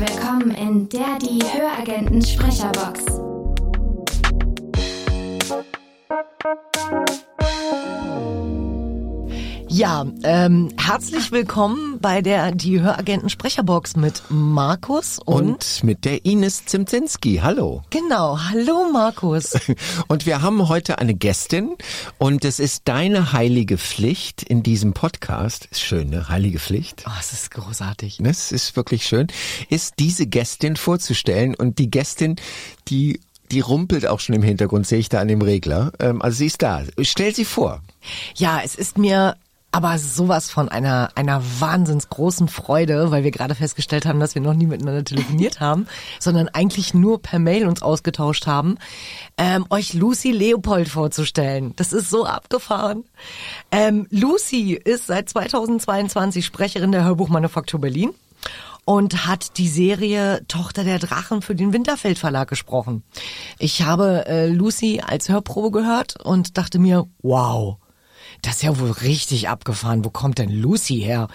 willkommen in der die Höragenten Sprecherbox. Ja, ähm, herzlich willkommen bei der Die Höragenten Sprecherbox mit Markus und, Und mit der Ines Zimzinski. Hallo. genau, hallo Markus. Und wir haben heute eine Gästin und es ist deine heilige Pflicht in diesem Podcast. Ist schön, ne? Heilige Pflicht. Oh, es ist großartig. Das ist wirklich schön. Ist diese Gästin vorzustellen und die Gästin, die die rumpelt auch schon im Hintergrund, sehe ich da an dem Regler. Ähm, also sie ist da. Stell sie vor. Ja, es ist mir aber sowas von einer einer wahnsinns großen Freude, weil wir gerade festgestellt haben, dass wir noch nie miteinander telefoniert haben, sondern eigentlich nur per Mail uns ausgetauscht haben, ähm, euch Lucy Leopold vorzustellen. Das ist so abgefahren. Ähm, Lucy ist seit 2022 Sprecherin der Hörbuchmanufaktur Berlin und hat die Serie Tochter der Drachen für den Winterfeld Verlag gesprochen. Ich habe äh, Lucy als Hörprobe gehört und dachte mir, wow, das ist ja wohl richtig abgefahren. Wo kommt denn Lucy her?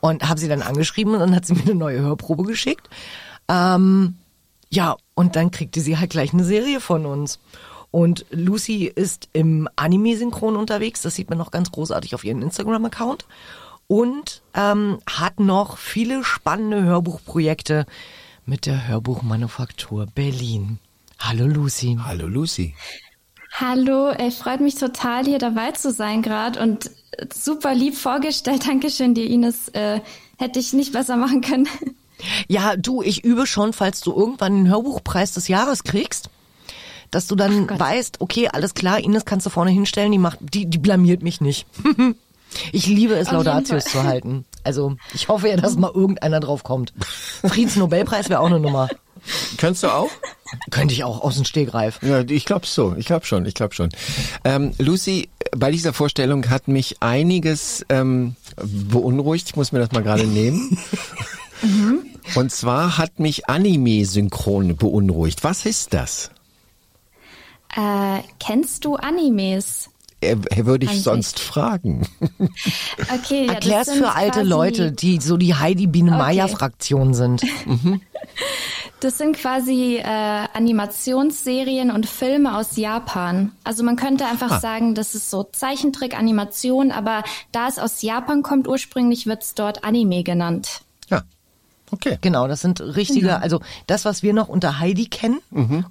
Und habe sie dann angeschrieben und dann hat sie mir eine neue Hörprobe geschickt. Ähm, ja, und dann kriegte sie halt gleich eine Serie von uns. Und Lucy ist im Anime-Synchron unterwegs. Das sieht man noch ganz großartig auf ihrem Instagram-Account. Und ähm, hat noch viele spannende Hörbuchprojekte mit der Hörbuchmanufaktur Berlin. Hallo Lucy. Hallo Lucy. Hallo, ey, freut mich total, hier dabei zu sein gerade und super lieb vorgestellt. Dankeschön dir, Ines. Äh, hätte ich nicht besser machen können. Ja, du, ich übe schon, falls du irgendwann den Hörbuchpreis des Jahres kriegst, dass du dann weißt, okay, alles klar, Ines kannst du vorne hinstellen, die macht, die, die blamiert mich nicht. ich liebe es, Auf Laudatius zu halten. Also, ich hoffe ja, dass mal irgendeiner drauf kommt. Friedensnobelpreis wäre auch eine Nummer. Kannst du auch? Könnte ich auch aus dem Stegreif. Ja, ich glaube so. Ich glaube schon. Ich glaube schon. Ähm, Lucy, bei dieser Vorstellung hat mich einiges ähm, beunruhigt. Ich muss mir das mal gerade nehmen. Und zwar hat mich Anime-Synchron beunruhigt. Was ist das? Äh, kennst du Animes? Äh, würde ich Eigentlich. sonst fragen. Okay, ja, Erklär's für alte quasi- Leute, die so die Heidi Biene Meier Okay. Fraktion sind. Das sind quasi äh, Animationsserien und Filme aus Japan. Also man könnte einfach Ah. sagen, das ist so Zeichentrick-Animation, aber da es aus Japan kommt, ursprünglich wird's dort Anime genannt. Ja. Okay. Genau, das sind richtige, also das, was wir noch unter Heidi kennen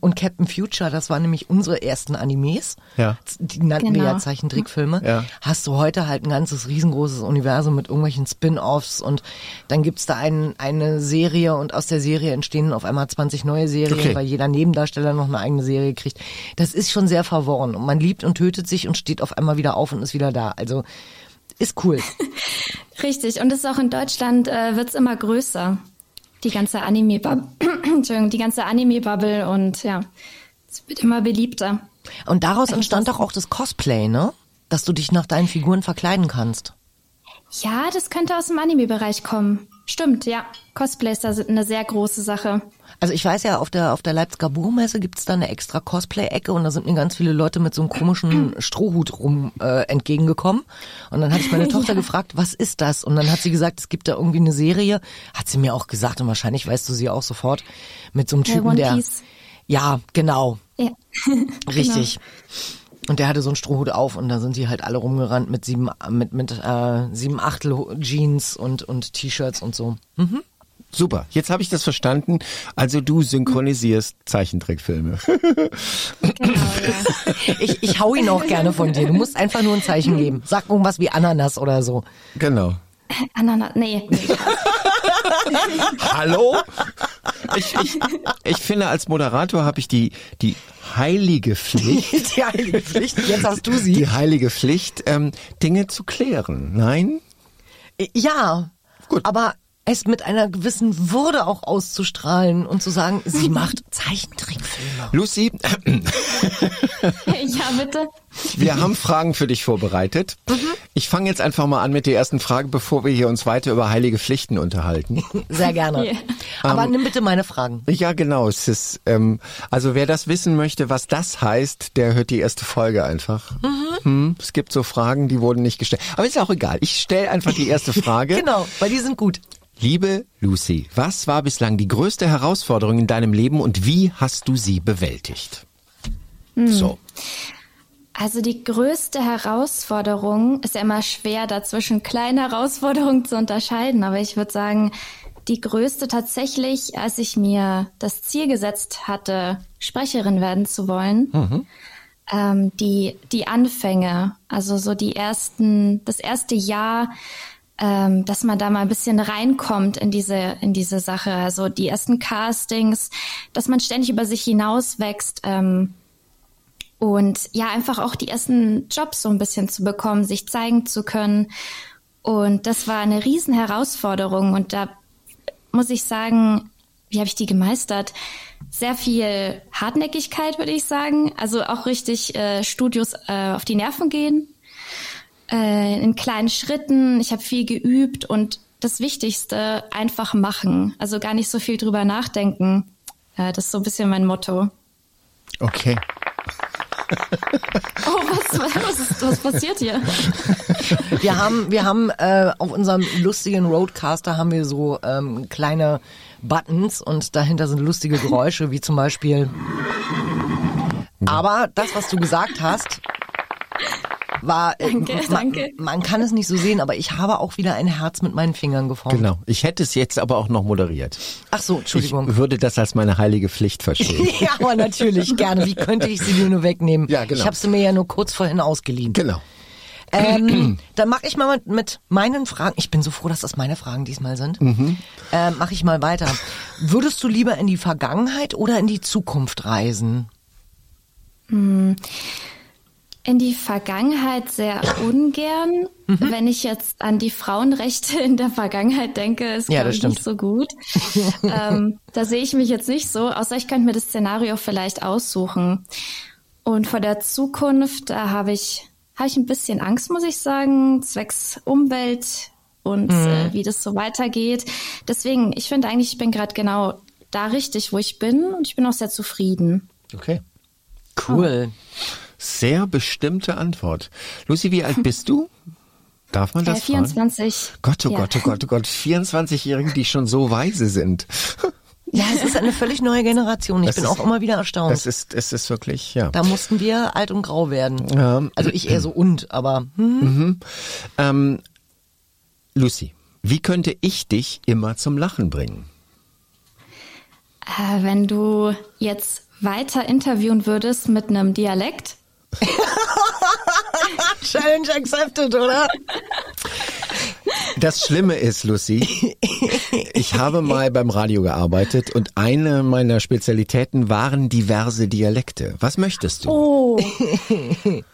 und Captain Future, das waren nämlich unsere ersten Animes. Ja. Die nannten wir Genau. ja Zeichentrickfilme. Ja. Hast du heute halt ein ganzes riesengroßes Universum mit irgendwelchen Spin-Offs und dann gibt's da ein, eine Serie und aus der Serie entstehen auf einmal 20 neue Serien, Okay. weil jeder Nebendarsteller noch eine eigene Serie kriegt. Das ist schon sehr verworren und man liebt und tötet sich und steht auf einmal wieder auf und ist wieder da. Also ist cool. Richtig, und es ist auch in Deutschland äh, wird's immer größer. Die ganze Anime-Bubble, Entschuldigung, die ganze Anime-Bubble und ja, es wird immer beliebter. Und daraus entstand doch auch das Cosplay, ne? Dass du dich nach deinen Figuren verkleiden kannst. Ja, das könnte aus dem Anime-Bereich kommen. Stimmt, ja. Cosplays da sind eine sehr große Sache. Also ich weiß ja, auf der, auf der Leipziger Buchmesse gibt's da eine extra Cosplay-Ecke und da sind mir ganz viele Leute mit so einem komischen Strohhut rum äh, entgegengekommen. Und dann hatte ich meine Tochter gefragt, was ist das? Und dann hat sie gesagt, es gibt da irgendwie eine Serie. Hat sie mir auch gesagt und wahrscheinlich weißt du sie auch sofort mit so einem Typen, der... Ja, genau, Ja. richtig. Und der hatte so einen Strohhut auf und da sind die halt alle rumgerannt mit sieben, mit, mit äh, sieben Achtel Jeans und, und T-Shirts und so. Super. Jetzt habe ich das verstanden. Also du synchronisierst Zeichentrickfilme. Genau, ja. Ich, ich hau ihn auch gerne von dir. Du musst einfach nur ein Zeichen geben. Sag irgendwas wie Ananas oder so. genau. Ananas, nee, nee. Hallo? Ich, ich, ich finde, als Moderator habe ich die, die heilige Pflicht, Die heilige Pflicht. Jetzt hast du sie. die heilige Pflicht, ähm, Dinge zu klären. Nein? Ja. Gut. Aber es mit einer gewissen Würde auch auszustrahlen und zu sagen, sie macht Zeichentrickfilme. Lucy, ja, bitte. wir haben Fragen für dich vorbereitet. Ich fange jetzt einfach mal an mit der ersten Frage, bevor wir hier uns weiter über heilige Pflichten unterhalten. Sehr gerne. Ja. Aber nimm bitte meine Fragen. Ja, genau. Es ist, ähm, also wer das wissen möchte, was das heißt, der hört die erste Folge einfach. Hm, es gibt so Fragen, die wurden nicht gestellt. Aber ist auch egal. Ich stelle einfach die erste Frage. Genau, weil die sind gut. Liebe Lucy, was war bislang die größte Herausforderung in deinem Leben und wie hast du sie bewältigt? So. Also die größte Herausforderung ist ja immer schwer, dazwischen kleine Herausforderungen zu unterscheiden, aber ich würde sagen, die größte tatsächlich, als ich mir das Ziel gesetzt hatte, Sprecherin werden zu wollen, ähm, die, die Anfänge, also so die ersten, das erste Jahr, ähm, dass man da mal ein bisschen reinkommt in diese, in diese Sache, also die ersten Castings, dass man ständig über sich hinauswächst, ähm, und ja, einfach auch die ersten Jobs so ein bisschen zu bekommen, sich zeigen zu können. Und das war eine riesen Herausforderung. Und da muss ich sagen, wie habe ich die gemeistert? Sehr viel Hartnäckigkeit, würde ich sagen. Also auch richtig äh, Studios äh, auf die Nerven gehen. Äh, in kleinen Schritten. Ich habe viel geübt und das Wichtigste, einfach machen. Also gar nicht so viel drüber nachdenken. Äh, das ist so ein bisschen mein Motto. Okay. Oh, was, was, ist, was passiert hier? Wir haben, wir haben äh, auf unserem lustigen Roadcaster haben wir so ähm, kleine Buttons und dahinter sind lustige Geräusche, wie zum Beispiel. Aber das, was du gesagt hast, war. äh, Danke, man, danke. Man kann es nicht so sehen, aber ich habe auch wieder ein Herz mit meinen Fingern geformt. Genau. Ich hätte es jetzt aber auch noch moderiert. Ach so, Entschuldigung. Ich würde das als meine heilige Pflicht verstehen. ja, aber natürlich gerne. Wie könnte ich sie dir nur wegnehmen? Ja, genau. Ich habe sie mir ja nur kurz vorhin ausgeliehen. genau. Ähm, dann mache ich mal mit, mit meinen Fragen. Ich bin so froh, dass das meine Fragen diesmal sind. Ähm, mache ich mal weiter. Würdest du lieber in die Vergangenheit oder in die Zukunft reisen? In die Vergangenheit sehr ungern. Wenn ich jetzt an die Frauenrechte in der Vergangenheit denke, ist Ja, das nicht so gut. ähm, da sehe ich mich jetzt nicht so, außer ich könnte mir das Szenario vielleicht aussuchen. Und vor der Zukunft, da habe ich, habe ich ein bisschen Angst, muss ich sagen, zwecks Umwelt und äh, wie das so weitergeht. Deswegen, ich finde eigentlich, ich bin gerade genau da richtig, wo ich bin und ich bin auch sehr zufrieden. Okay. Cool. Sehr bestimmte Antwort. Lucy, wie alt bist du? Darf man das äh, 24. fragen? Gott, oh Ja. Gott, oh Gott, oh Gott. 24-Jährige, die schon so weise sind. Ja, es ist eine völlig neue Generation. Ich Das bin ist- auch immer wieder erstaunt. Es ist, es ist wirklich, ja. da mussten wir alt und grau werden. Ja. Also ich eher so und, aber hm, Ähm, Lucy, wie könnte ich dich immer zum Lachen bringen? Äh, wenn du jetzt weiter interviewen würdest mit einem Dialekt, Challenge accepted, oder? Das Schlimme ist, Lucy, ich habe mal beim Radio gearbeitet und eine meiner Spezialitäten waren diverse Dialekte. Was möchtest du? oh,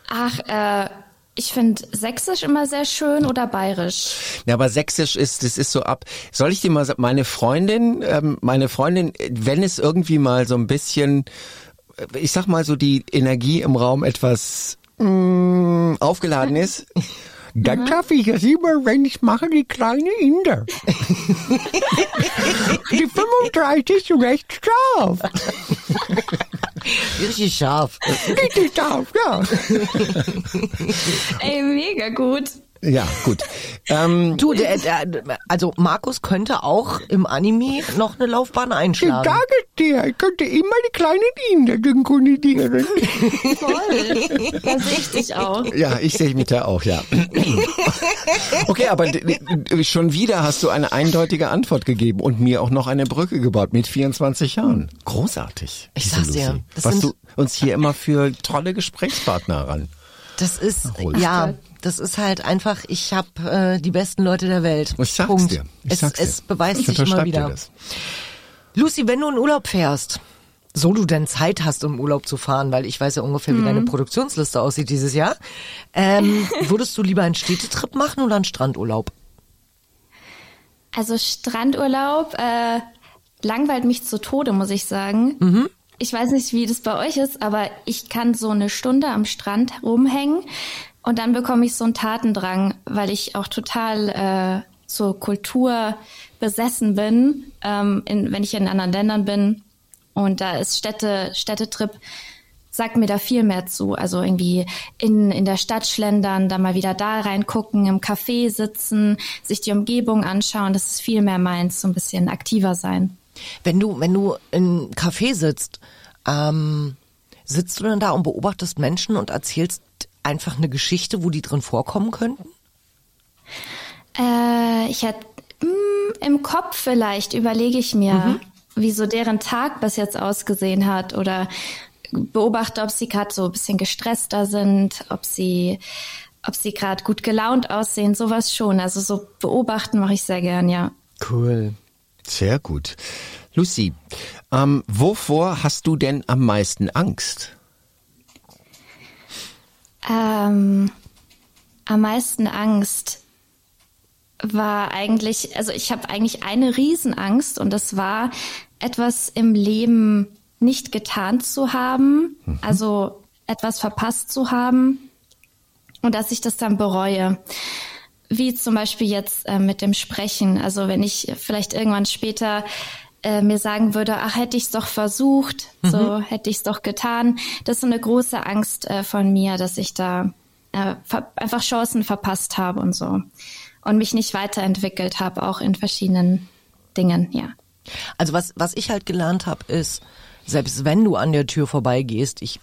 ach, äh, ich finde Sächsisch immer sehr schön oder Bayerisch. Ja, aber Sächsisch ist, das ist so ab. Soll ich dir mal sagen, meine Freundin, ähm, meine Freundin, wenn es irgendwie mal so ein bisschen, ich sag mal so die Energie im Raum etwas mm, aufgeladen ist, dann schaffe ich es immer, wenn ich mache die kleine Inder. die 35 ist recht scharf. Richtig scharf. Richtig scharf, ja. Ey, mega gut. Ja, gut. Ähm, Du, der, der, also Markus könnte auch im Anime noch eine Laufbahn einschlagen. dir, ich könnte immer die kleine Inder synchronisieren. Voll. Da sehe ich dich auch. Ja, ich sehe mich da auch, ja. Okay, aber schon wieder hast du eine eindeutige Antwort gegeben und mir auch noch eine Brücke gebaut mit 24 Jahren. Großartig. Ich sag's dir, Lucy. das Was sind- du uns hier immer für tolle Gesprächspartner ran. Das ist, Hol. ja, das ist halt einfach, ich habe äh, die besten Leute der Welt. Ich sag's Punkt. dir. Ich es, sag's dir. es beweist ich sich immer wieder. Lucy, wenn du in Urlaub fährst, so du denn Zeit hast, um Urlaub zu fahren, weil ich weiß ja ungefähr, wie deine Produktionsliste aussieht dieses Jahr, ähm, würdest du lieber einen Städtetrip machen oder einen Strandurlaub? Also Strandurlaub äh, langweilt mich zu Tode, muss ich sagen. Ich weiß nicht, wie das bei euch ist, aber ich kann so eine Stunde am Strand rumhängen und dann bekomme ich so einen Tatendrang, weil ich auch total äh, zur Kultur besessen bin, ähm, in, wenn ich in anderen Ländern bin. Und da ist Städte, Städtetrip sagt mir da viel mehr zu. Also irgendwie in, in der Stadt schlendern, dann mal wieder da reingucken, im Café sitzen, sich die Umgebung anschauen. Das ist viel mehr meins, so ein bisschen aktiver sein. Wenn du, wenn du im Café sitzt, ähm, sitzt du dann da und beobachtest Menschen und erzählst einfach eine Geschichte, wo die drin vorkommen könnten? Äh, ich hätte mm, im Kopf vielleicht überlege ich mir, mhm. wie so deren Tag bis jetzt ausgesehen hat oder beobachte, ob sie gerade so ein bisschen gestresster sind, ob sie, ob sie gerade gut gelaunt aussehen, sowas schon. Also so beobachten mache ich sehr gern, ja. Cool. Sehr gut. Lucy, ähm, wovor hast du denn am meisten Angst? Ähm, am meisten Angst war eigentlich, also ich habe eigentlich eine Riesenangst und das war etwas im Leben nicht getan zu haben, mhm. also etwas verpasst zu haben und dass ich das dann bereue. Wie zum Beispiel jetzt äh, mit dem Sprechen. Also wenn ich vielleicht irgendwann später äh, mir sagen würde, ach, hätte ich es doch versucht, mhm. so hätte ich es doch getan. Das ist so eine große Angst äh, von mir, dass ich da äh, einfach Chancen verpasst habe und so. Und mich nicht weiterentwickelt habe, auch in verschiedenen Dingen, ja. Also was, was ich halt gelernt habe, ist, selbst wenn du an der Tür vorbeigehst, ich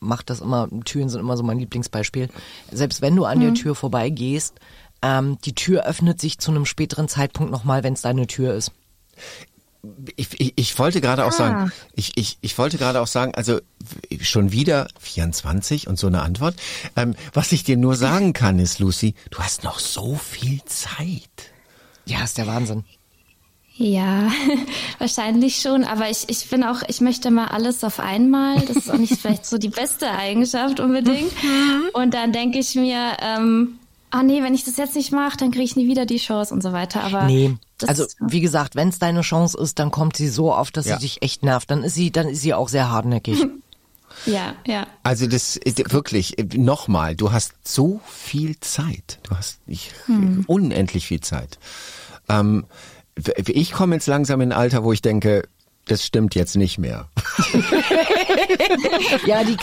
mache das immer, Türen sind immer so mein Lieblingsbeispiel, selbst wenn du an mhm. der Tür vorbeigehst, ähm, die Tür öffnet sich zu einem späteren Zeitpunkt nochmal, wenn es deine Tür ist. Ich, ich, ich wollte gerade ah. auch sagen, ich, ich, ich wollte gerade auch sagen, also schon wieder 24 und so eine Antwort. Ähm, was ich dir nur sagen kann, ist, Lucy, du hast noch so viel Zeit. Ja, ist der Wahnsinn. Ja, wahrscheinlich schon, aber ich, ich bin auch, ich möchte mal alles auf einmal. Das ist auch nicht vielleicht so die beste Eigenschaft unbedingt. Mhm. Und dann denke ich mir, ähm, ah nee, wenn ich das jetzt nicht mache, dann kriege ich nie wieder die Chance und so weiter. Aber nee, also wie gesagt, wenn es deine Chance ist, dann kommt sie so oft, dass ja. sie dich echt nervt. Dann ist sie, dann ist sie auch sehr hartnäckig. Ja, ja. Also das wirklich nochmal. Du hast so viel Zeit. Du hast nicht hm. unendlich viel Zeit. Ähm, ich komme jetzt langsam in ein Alter, wo ich denke, das stimmt jetzt nicht mehr. ja, die,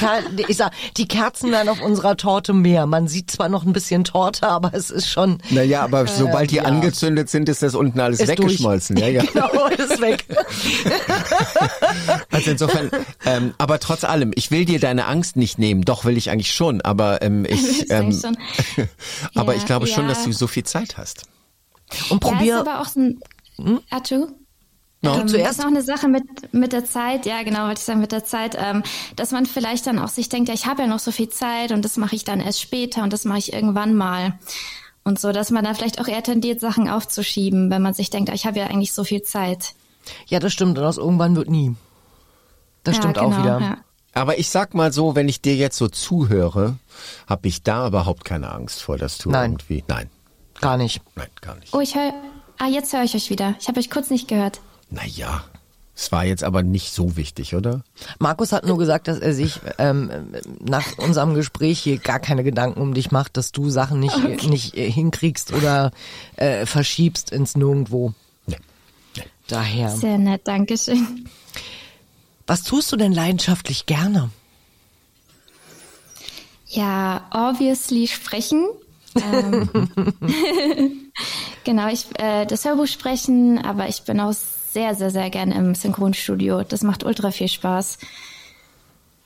ich sag, die Kerzen werden auf unserer Torte mehr. Man sieht zwar noch ein bisschen Torte, aber es ist schon. Naja, aber äh, sobald die ja. angezündet sind, ist das unten alles ist weggeschmolzen. Ja, ja. genau, ist weg. also insofern, ähm, aber trotz allem, ich will dir deine Angst nicht nehmen. Doch will ich eigentlich schon, aber ähm, ich, ähm, aber ja, ich glaube ja. schon, dass du so viel Zeit hast. Und probier. Ja, ist aber auch ein hm? Arthur? No. Ähm, zuerst. Das ist noch eine Sache mit, mit der Zeit, ja genau, wollte ich sagen, mit der Zeit, ähm, dass man vielleicht dann auch sich denkt, ja, ich habe ja noch so viel Zeit und das mache ich dann erst später und das mache ich irgendwann mal. Und so, dass man da vielleicht auch eher tendiert, Sachen aufzuschieben, wenn man sich denkt, ich habe ja eigentlich so viel Zeit. Ja, das stimmt, und aus irgendwann wird nie. Das ja, stimmt genau, auch wieder. Ja. Aber ich sag mal so, wenn ich dir jetzt so zuhöre, habe ich da überhaupt keine Angst vor, dass du Nein. irgendwie. Nein. Gar nicht. Nein, gar nicht. Oh, ich höre. Ah, jetzt höre ich euch wieder. Ich habe euch kurz nicht gehört. Naja, es war jetzt aber nicht so wichtig, oder? Markus hat nur gesagt, dass er sich ähm, nach unserem Gespräch hier gar keine Gedanken um dich macht, dass du Sachen nicht, okay. nicht äh, hinkriegst oder äh, verschiebst ins Nirgendwo. Nee. nee. Daher. Sehr nett, Dankeschön. Was tust du denn leidenschaftlich gerne? Ja, obviously sprechen. ähm, genau, ich äh, das Hörbuch sprechen, aber ich bin auch sehr, sehr, sehr gerne im Synchronstudio. Das macht ultra viel Spaß.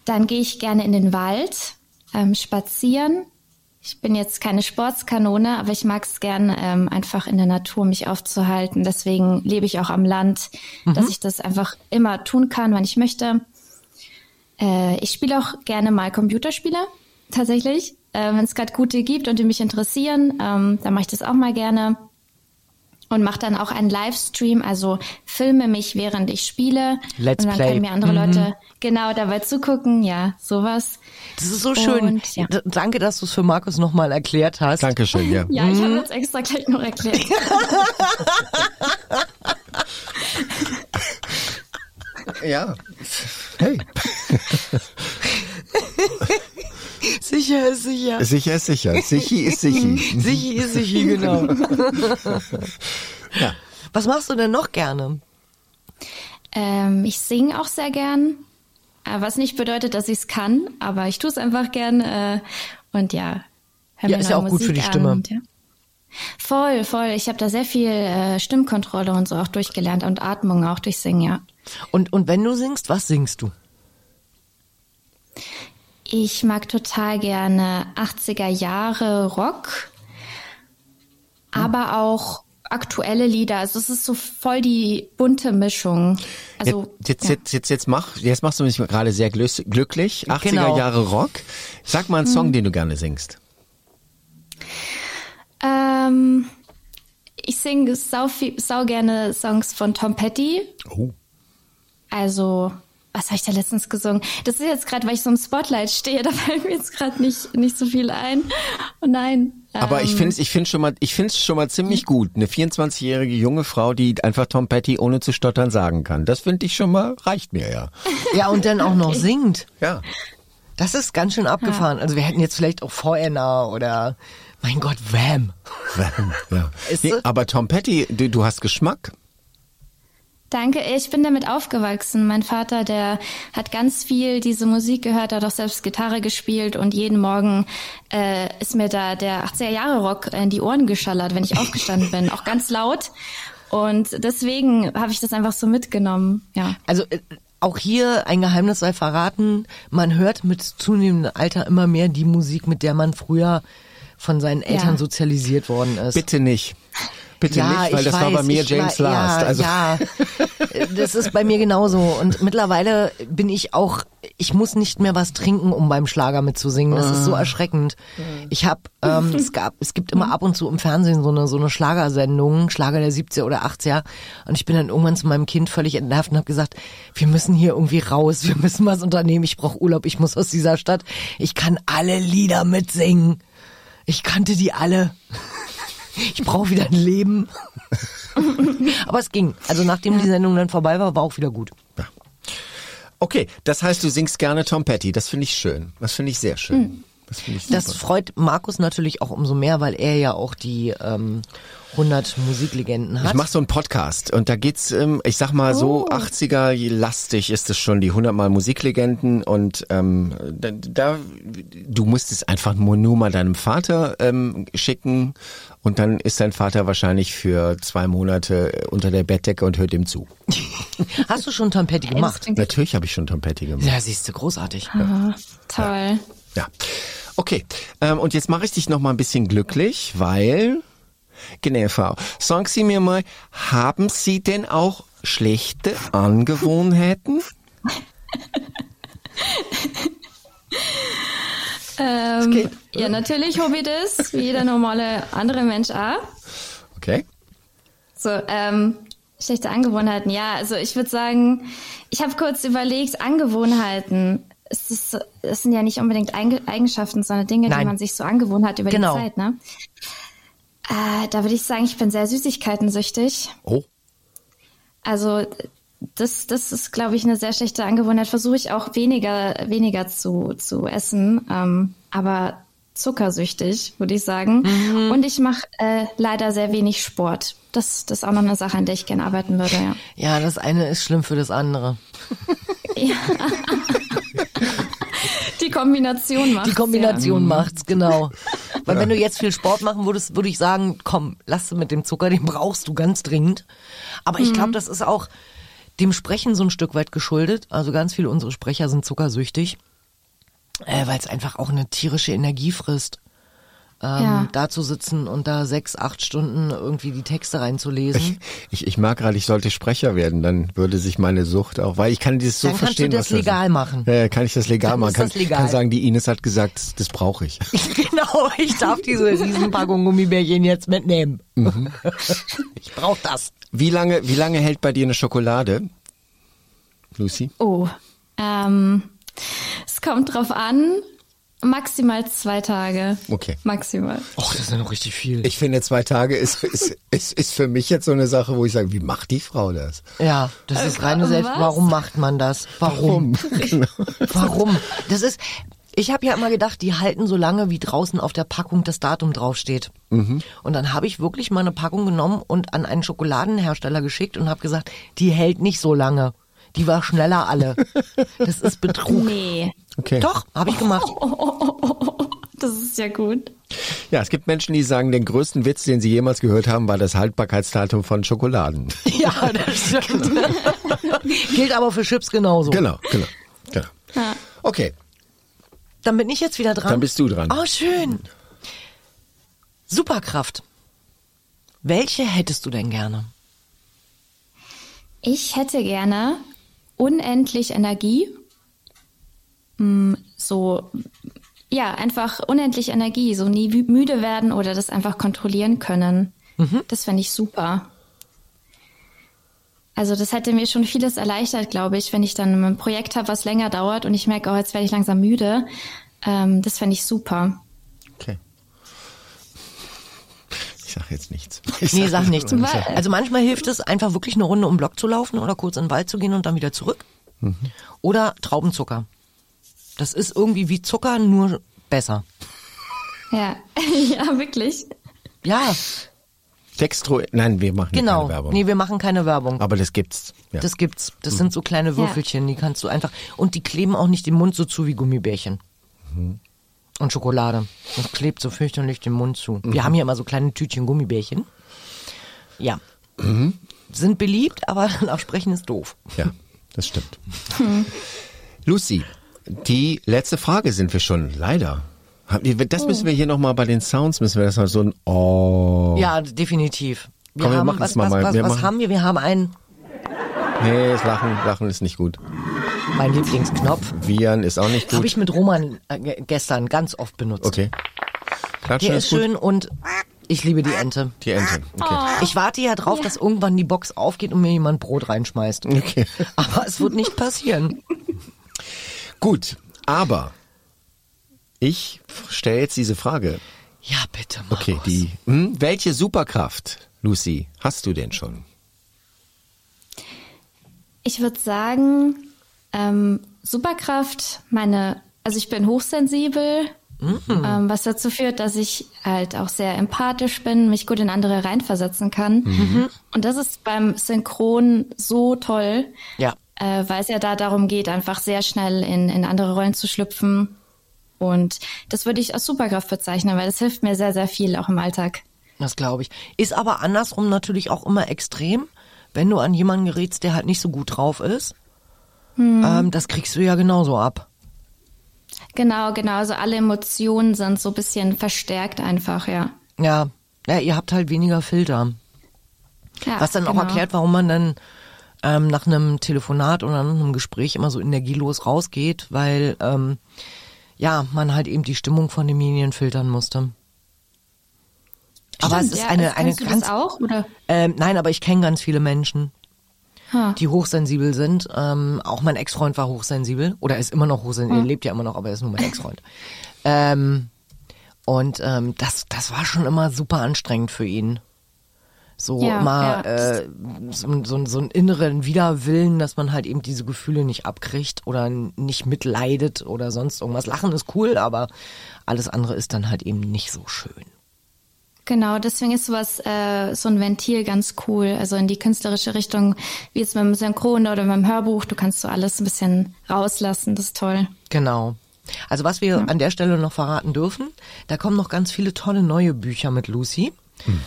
Dann gehe ich gerne in den Wald, ähm, spazieren. Ich bin jetzt keine Sportskanone, aber ich mag es gern, ähm, einfach in der Natur mich aufzuhalten. Deswegen lebe ich auch am Land, mhm. dass ich das einfach immer tun kann, wann ich möchte. Äh, ich spiele auch gerne mal Computerspiele, tatsächlich. Äh, Wenn es gerade gute gibt und die mich interessieren, ähm, dann mache ich das auch mal gerne und mache dann auch einen Livestream, also filme mich, während ich spiele. Let's und dann Play. können mir andere mhm. Leute genau dabei zugucken, ja, sowas. Das ist so schön. Und, ja. Danke, dass du es für Markus nochmal erklärt hast. Dankeschön, ja. Ja, ich mhm. habe jetzt extra gleich noch erklärt. ja. Hey. Sicher ist sicher. Sicher ist sicher. Sichi ist Sichi. Sichi ist Sichi, genau. ja. Was machst du denn noch gerne? Ähm, ich singe auch sehr gern. Äh, was nicht bedeutet, dass ich es kann, aber ich tue es einfach gern. Äh, und ja, hör ja, ist ja auch Musik gut für die Stimme. Und, ja. Voll, voll. Ich habe da sehr viel äh, Stimmkontrolle und so auch durchgelernt und Atmung auch durch Singen, ja. Und, und wenn du singst, was singst du? Ich mag total gerne 80er Jahre Rock, aber auch aktuelle Lieder. Also es ist so voll die bunte Mischung. Also jetzt, ja. jetzt, jetzt, jetzt mach, jetzt machst du mich gerade sehr glücklich. 80er genau. Jahre Rock. Sag mal einen Song, hm. den du gerne singst. Ähm, ich singe sau, sau gerne Songs von Tom Petty. Oh. Also was habe ich da letztens gesungen? Das ist jetzt gerade, weil ich so im Spotlight stehe, da fällt mir jetzt gerade nicht, nicht so viel ein. Oh nein. Aber ähm, ich finde ich finde schon mal, ich finde es schon mal ziemlich gut. Eine 24-jährige junge Frau, die einfach Tom Petty ohne zu stottern sagen kann. Das finde ich schon mal, reicht mir ja. Ja, und dann auch noch okay. singt. Ja. Das ist ganz schön abgefahren. Ja. Also wir hätten jetzt vielleicht auch VNA oder mein Gott, Wham. Wham, ja. Nee, aber Tom Petty, du, du hast Geschmack. Danke, ich bin damit aufgewachsen. Mein Vater, der hat ganz viel diese Musik gehört, hat auch selbst Gitarre gespielt und jeden Morgen äh, ist mir da der 80er Jahre Rock in die Ohren geschallert, wenn ich aufgestanden bin, auch ganz laut. Und deswegen habe ich das einfach so mitgenommen. Ja. Also äh, auch hier ein Geheimnis sei verraten. Man hört mit zunehmendem Alter immer mehr die Musik, mit der man früher von seinen Eltern ja. sozialisiert worden ist. Bitte nicht. Bitte ja, nicht, weil das weiß, war bei mir James war, Last. Ja, also. ja, das ist bei mir genauso. Und mittlerweile bin ich auch, ich muss nicht mehr was trinken, um beim Schlager mitzusingen. Das ist so ah. erschreckend. Ich habe, ähm, es gab, es gibt immer ab und zu im Fernsehen so eine so eine Schlagersendung, Schlager der 70er oder 80er. Und ich bin dann irgendwann zu meinem Kind völlig entnervt und habe gesagt, wir müssen hier irgendwie raus, wir müssen was unternehmen. Ich brauche Urlaub, ich muss aus dieser Stadt. Ich kann alle Lieder mitsingen. Ich kannte die alle ich brauche wieder ein Leben. Aber es ging. Also nachdem die Sendung dann vorbei war, war auch wieder gut. Ja. Okay, das heißt, du singst gerne Tom Petty. Das finde ich schön. Das finde ich sehr schön. Mhm. Das, ich das freut Markus natürlich auch umso mehr, weil er ja auch die ähm, 100 Musiklegenden hat. Ich mache so einen Podcast und da geht's, ähm, ich sag mal so, oh. 80er lastig ist es schon, die 100 mal Musiklegenden und ähm, da, da du musst es einfach nur, nur mal deinem Vater ähm, schicken und dann ist dein Vater wahrscheinlich für zwei Monate unter der Bettdecke und hört ihm zu. Hast du schon Tom Petty gemacht? Natürlich habe ich schon Tom Petty gemacht. Ja, siehst du, großartig. Ja. Toll. Ja. Okay, ähm, und jetzt mache ich dich noch mal ein bisschen glücklich, weil, genau, Frau, sagen Sie mir mal, haben Sie denn auch schlechte Angewohnheiten? ähm, ja, natürlich habe ich das, wie jeder normale andere Mensch auch. Okay. So, ähm, schlechte Angewohnheiten. Ja, also ich würde sagen, ich habe kurz überlegt, Angewohnheiten es, ist, es sind ja nicht unbedingt Eigenschaften, sondern Dinge, Nein. die man sich so angewohnt hat über genau. die Zeit. Ne? Äh, da würde ich sagen, ich bin sehr süßigkeitensüchtig. Oh. Also das, das ist, glaube ich, eine sehr schlechte Angewohnheit. Versuche ich auch weniger, weniger zu, zu essen, ähm, aber zuckersüchtig, würde ich sagen. Mhm. Und ich mache äh, leider sehr wenig Sport. Das, das ist auch noch eine Sache, an der ich gerne arbeiten würde, ja. Ja, das eine ist schlimm für das andere. ja. Die Kombination macht's. Die Kombination ja. macht's, genau. Weil wenn du jetzt viel Sport machen würdest, würde ich sagen, komm, lass mit dem Zucker, den brauchst du ganz dringend. Aber ich glaube, mhm. das ist auch dem Sprechen so ein Stück weit geschuldet. Also ganz viele unserer Sprecher sind zuckersüchtig, äh, weil es einfach auch eine tierische Energie frisst ähm, ja. da zu sitzen und da sechs, acht Stunden irgendwie die Texte reinzulesen. Ich, ich, ich mag gerade, ich sollte Sprecher werden, dann würde sich meine Sucht auch, weil ich kann dieses so dann verstehen. Kannst du das legal das machen? Ja, kann ich das legal dann machen? Kann, legal. kann sagen, die Ines hat gesagt, das brauche ich. genau, ich darf diese Riesenpackung Gummibärchen jetzt mitnehmen. Mhm. ich brauche das. Wie lange, wie lange hält bei dir eine Schokolade, Lucy? Oh, ähm, es kommt drauf an. Maximal zwei Tage. Okay. Maximal. Och, das ist ja noch richtig viel. Ich finde, zwei Tage ist, ist, ist, ist für mich jetzt so eine Sache, wo ich sage, wie macht die Frau das? Ja, das ist reine äh, Selbst. Warum macht man das? Warum? Warum? Genau. Warum? Das ist, ich habe ja immer gedacht, die halten so lange, wie draußen auf der Packung das Datum draufsteht. Mhm. Und dann habe ich wirklich mal eine Packung genommen und an einen Schokoladenhersteller geschickt und habe gesagt, die hält nicht so lange Die war schneller alle. Das ist Betrug. Nee, Okay. Doch, habe ich gemacht. das ist ja gut. Ja, es gibt Menschen, die sagen, den größten Witz, den sie jemals gehört haben, war das Haltbarkeitsdatum von Schokoladen. Ja, das stimmt. Gilt aber für Chips genauso. Genau, genau, genau. Ja. Okay, Dann bin ich jetzt wieder dran. dann bist du dran. Oh, schön. Superkraft. Welche hättest du denn gerne? Ich hätte gerne unendlich Energie. Mm, So, ja, einfach unendlich Energie, so nie müde werden oder das einfach kontrollieren können. Das fände ich super. Also das hätte mir schon vieles erleichtert, glaube ich, wenn ich dann ein Projekt habe, was länger dauert und ich merke, oh, jetzt werde ich langsam müde. Ähm, das fände ich super. Okay. Ich sag jetzt nichts. Nee, sag nichts. Weil- Also manchmal hilft es, einfach wirklich eine Runde um den Block zu laufen oder kurz in den Wald zu gehen und dann wieder zurück. Oder Traubenzucker. Das ist irgendwie wie Zucker, nur besser. Ja, ja, wirklich. Ja, Dextro, nein, wir machen genau. keine Werbung. Nee, wir machen keine Werbung. Aber das gibt's. Ja. Das gibt's. Das sind so kleine Würfelchen, die kannst du einfach. Und die kleben auch nicht den Mund so zu wie Gummibärchen. Und Schokolade. Das klebt so fürchterlich den Mund zu. Wir haben hier immer so kleine Tütchen Gummibärchen. Ja. Sind beliebt, aber nach Sprechen ist doof. ja, das stimmt. Lucy, die letzte Frage sind wir schon, leider. Das müssen wir hier nochmal bei den Sounds, müssen wir das mal so ein Oh. Ja, definitiv. Wir Komm, wir haben, machen's was, mal was, was, Wir was machen- haben wir? Wir haben einen, Nee, das Lachen, Lachen ist nicht gut. mein Lieblingsknopf. Viren ist auch nicht Habe gut. ich mit Roman äh, ge- gestern ganz oft benutzt. Okay. Klatschen Der ist gut. schön und ich liebe die Ente. Die Ente. Okay. Ich warte ja drauf, dass irgendwann die Box aufgeht und mir jemand Brot reinschmeißt. Okay. Aber es wird nicht passieren. Gut, aber ich stelle jetzt diese Frage. Ja, bitte, Markus. Okay, die. Hm, welche Superkraft, Lucy, hast du denn schon? Ich würde sagen, ähm, Superkraft, meine, also ich bin hochsensibel, ähm, was dazu führt, dass ich halt auch sehr empathisch bin, mich gut in andere reinversetzen kann. Und das ist beim Synchron so toll, Ja. Äh, weil es ja da darum geht, einfach sehr schnell in, in andere Rollen zu schlüpfen. Und das würde ich als Superkraft bezeichnen, weil das hilft mir sehr, sehr viel auch im Alltag. Das glaube ich. Ist aber andersrum natürlich auch immer extrem, wenn du an jemanden gerätst, der halt nicht so gut drauf ist. Ähm, das kriegst du ja genauso ab. Genau, genau. Also alle Emotionen sind so ein bisschen verstärkt einfach, ja. Ja. ja, ihr habt halt weniger Filter. ja Was dann auch genau. erklärt, warum man dann ähm, nach einem Telefonat oder nach einem Gespräch immer so energielos rausgeht, weil ähm, ja, man halt eben die Stimmung von demjenigen filtern musste. aber es Stimmt, ist ja, eine, eine ganz das auch, oder? Ähm, nein, aber ich kenne ganz viele Menschen, Ha. die hochsensibel sind. Ähm, auch mein Ex-Freund war hochsensibel oder ist immer noch hochsensibel. Er lebt ja immer noch, aber er ist nur mein Ex-Freund. ähm, und ähm, das, das war schon immer super anstrengend für ihn. So Ja, mal ja. äh, so, so, so einen inneren Widerwillen, dass man halt eben diese Gefühle nicht abkriegt oder nicht mitleidet oder sonst irgendwas. Lachen ist cool, aber alles andere ist dann halt eben nicht so schön. Genau, deswegen ist sowas, äh, so ein Ventil ganz cool. Also in die künstlerische Richtung, wie jetzt mit dem Synchron oder mit dem Hörbuch, du kannst so alles ein bisschen rauslassen, das ist toll. Genau. Also was wir an der Stelle noch verraten dürfen, da kommen noch ganz viele tolle neue Bücher mit Lucy.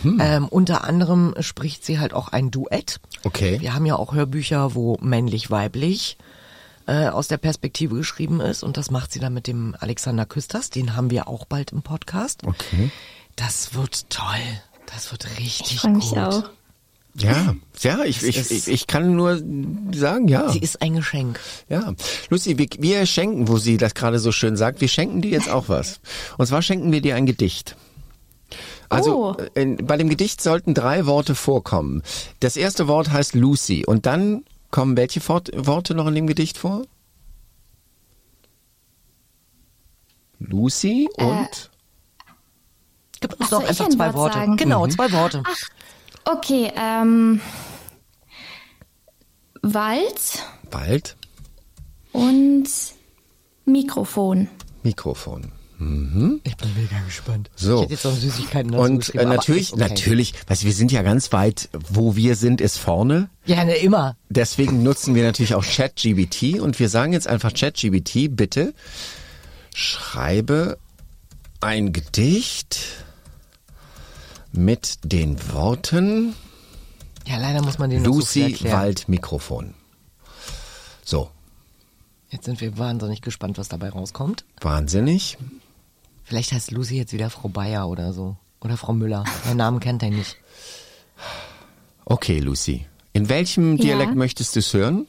Ähm, unter anderem spricht sie halt auch ein Duett. Okay. Wir haben ja auch Hörbücher, wo männlich-weiblich äh, aus der Perspektive geschrieben ist und das macht sie dann mit dem Alexander Küsters. Den haben wir auch bald im Podcast. Okay. Das wird toll. Das wird richtig Ich freue mich gut. auch. Ja, ja, ich, ich, ich, ich kann nur sagen, ja. Sie ist ein Geschenk. Ja, Lucy, wir, wir schenken, wo sie das gerade so schön sagt, wir schenken dir jetzt auch was. Und zwar schenken wir dir ein Gedicht. Also Oh. in, bei dem Gedicht sollten drei Worte vorkommen. Das erste Wort heißt Lucy und dann kommen welche Fort, Worte noch in dem Gedicht vor? Lucy und Gib uns Ach, soll doch einfach ein zwei Wort Worte. sagen? Genau, zwei Worte. Okay, ähm, Wald Wald, und Mikrofon. Mikrofon. Ich bin mega gespannt. So. Ich hätte jetzt noch Süßigkeiten Und äh, natürlich, okay. natürlich, weißt, wir sind ja ganz weit, wo wir sind, ist vorne. Ja, ne, immer. Deswegen nutzen wir natürlich auch ChatGBT und wir sagen jetzt einfach ChatGBT, bitte schreibe ein Gedicht mit den Worten Ja, leider muss man den so Lucy erklären. Wald Mikrofon. So, Jetzt sind wir wahnsinnig gespannt, was dabei rauskommt. wahnsinnig. Vielleicht heißt Lucy jetzt wieder Frau Bayer oder so. Oder Frau Müller. Den Namen kennt er nicht. Okay, Lucy. In welchem Ja. Dialekt möchtest du es hören?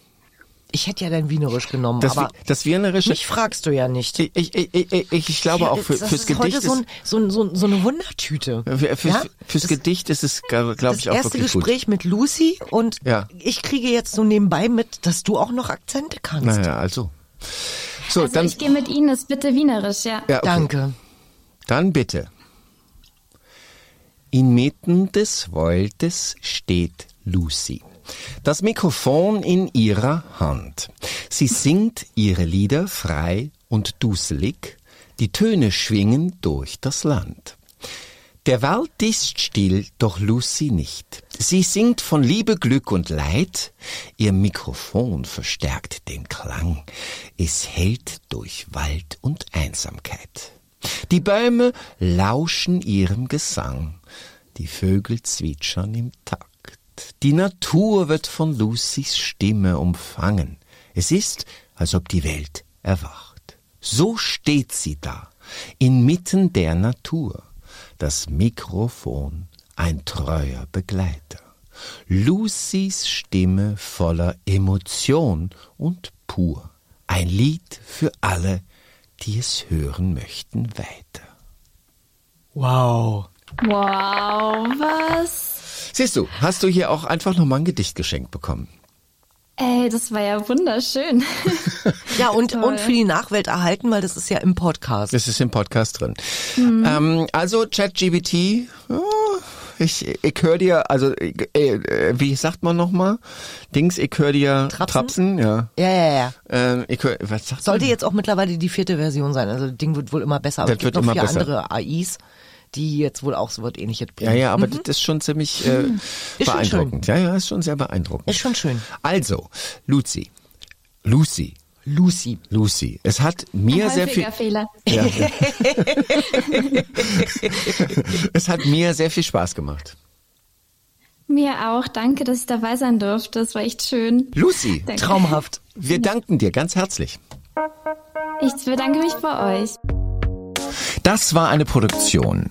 Ich hätte ja dein Wienerisch genommen, Das, aber das Wienerische. mich fragst du ja nicht. Ich, ich, ich, ich, ich glaube auch für, das fürs ist Gedicht heute so, ein, so, ein, so, ein, so eine Wundertüte. ist, für, fürs, Ja? fürs das, Gedicht ist es, glaube das ich, auch erste wirklich gut. Gespräch mit Lucy und Ja. ich kriege jetzt so nebenbei mit, dass du auch noch Akzente kannst. Naja, also. So, Also dann, ich gehe mit Ihnen, ist bitte Wienerisch, ja. ja, okay. Danke. Dann bitte. Inmitten des Waldes steht Lucy. Das Mikrofon in ihrer Hand. Sie singt ihre Lieder frei und dusselig. Die Töne schwingen durch das Land. Der Wald ist still, doch Lucy nicht. Sie singt von Liebe, Glück und Leid. Ihr Mikrofon verstärkt den Klang. Es hält durch Wald und Einsamkeit. Die Bäume lauschen ihrem Gesang. Die Vögel zwitschern im Takt. Die Natur wird von Lucys Stimme umfangen. Es ist, als ob die Welt erwacht. So steht sie da, inmitten der Natur. Das Mikrofon, ein treuer Begleiter. Lucys Stimme voller Emotion und pur. Ein Lied für alle, die es hören möchten weiter. Wow. Wow, was? Siehst du, hast du hier auch einfach nochmal ein Gedicht geschenkt bekommen. Ey, das war ja wunderschön. Ja, und, Toll. und für die Nachwelt erhalten, weil das ist ja im Podcast. Das ist im Podcast drin. Ähm, also ChatGBT, oh, ich, ich höre dir, also äh, äh, wie sagt man nochmal? Dings, ich höre dir Trapsen? Trapsen, ja. Ja, ja, ja. Ähm, ich hör, was sagt Sollte man? jetzt auch mittlerweile die vierte Version sein. Also das Ding wird wohl immer besser. Aber Das es gibt wird noch immer vier besser. andere AIs, die jetzt wohl auch so was ähnliches Ja, bringen. ja, aber das ist schon ziemlich äh, Ist schon beeindruckend. Ja, ja, ist schon sehr beeindruckend. Ist schon schön. Also, Lucy, Lucy, Lucy. Lucy, es hat mir sehr viel, Fehler. ja, ja. es hat mir sehr viel Spaß gemacht. Mir auch. Danke, dass ich dabei sein durfte. Das war echt schön. Lucy, Danke. Traumhaft. wir danken dir ganz herzlich. Ich bedanke mich bei euch. Das war eine Produktion.